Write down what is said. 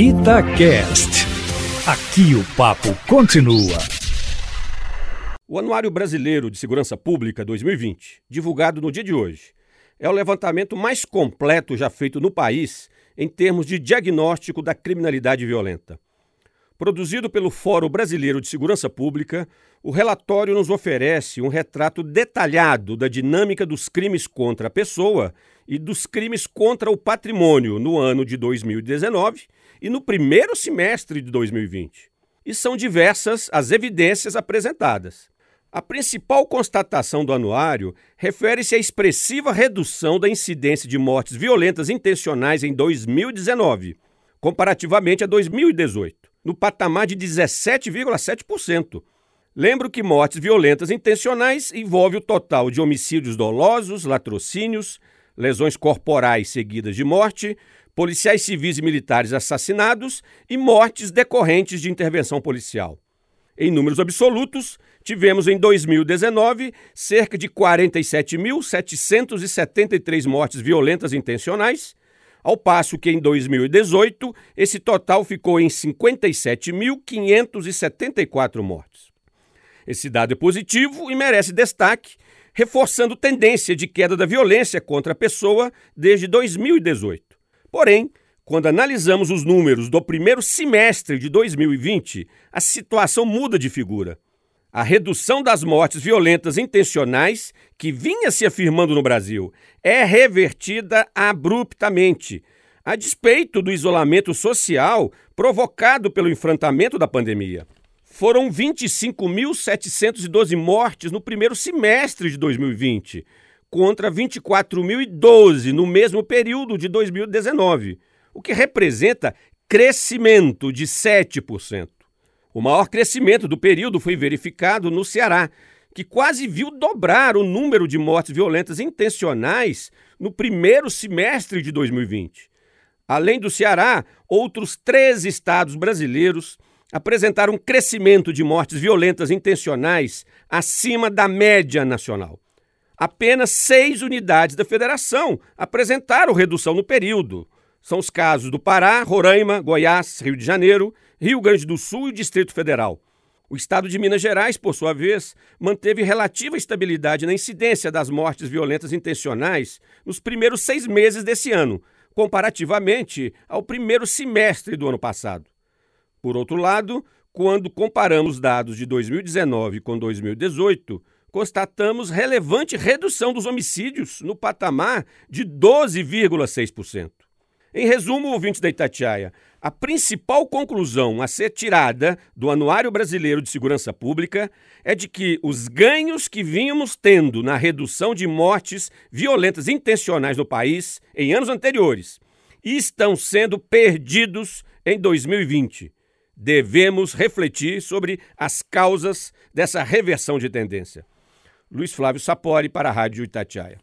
Itacast. Aqui o papo continua. O Anuário Brasileiro de Segurança Pública 2020, divulgado no dia de hoje, é o levantamento mais completo já feito no país em termos de diagnóstico da criminalidade violenta. Produzido pelo Fórum Brasileiro de Segurança Pública, o relatório nos oferece um retrato detalhado da dinâmica dos crimes contra a pessoa e dos crimes contra o patrimônio no ano de 2019 e no primeiro semestre de 2020. E são diversas as evidências apresentadas. A principal constatação do anuário refere-se à expressiva redução da incidência de mortes violentas intencionais em 2019, comparativamente a 2018 no patamar de 17,7%. Lembro que mortes violentas intencionais envolve o total de homicídios dolosos, latrocínios, lesões corporais seguidas de morte, policiais civis e militares assassinados e mortes decorrentes de intervenção policial. Em números absolutos, tivemos em 2019 cerca de 47.773 mortes violentas intencionais ao passo que em 2018 esse total ficou em 57.574 mortes. Esse dado é positivo e merece destaque, reforçando tendência de queda da violência contra a pessoa desde 2018. Porém, quando analisamos os números do primeiro semestre de 2020, a situação muda de figura. A redução das mortes violentas intencionais, que vinha se afirmando no Brasil, é revertida abruptamente, a despeito do isolamento social provocado pelo enfrentamento da pandemia. Foram 25.712 mortes no primeiro semestre de 2020, contra 24.012 no mesmo período de 2019, o que representa crescimento de 7%. O maior crescimento do período foi verificado no Ceará, que quase viu dobrar o número de mortes violentas intencionais no primeiro semestre de 2020. Além do Ceará, outros três estados brasileiros apresentaram um crescimento de mortes violentas intencionais acima da média nacional. Apenas seis unidades da federação apresentaram redução no período. São os casos do Pará, Roraima, Goiás, Rio de Janeiro, Rio Grande do Sul e Distrito Federal. O estado de Minas Gerais, por sua vez, manteve relativa estabilidade na incidência das mortes violentas intencionais nos primeiros seis meses desse ano, comparativamente ao primeiro semestre do ano passado. Por outro lado, quando comparamos dados de 2019 com 2018, constatamos relevante redução dos homicídios no patamar de 12,6%. Em resumo, ouvintes da Itatiaia, a principal conclusão a ser tirada do Anuário Brasileiro de Segurança Pública é de que os ganhos que vínhamos tendo na redução de mortes violentas intencionais no país em anos anteriores estão sendo perdidos em 2020. Devemos refletir sobre as causas dessa reversão de tendência. Luiz Flávio Sapori para a Rádio Itatiaia.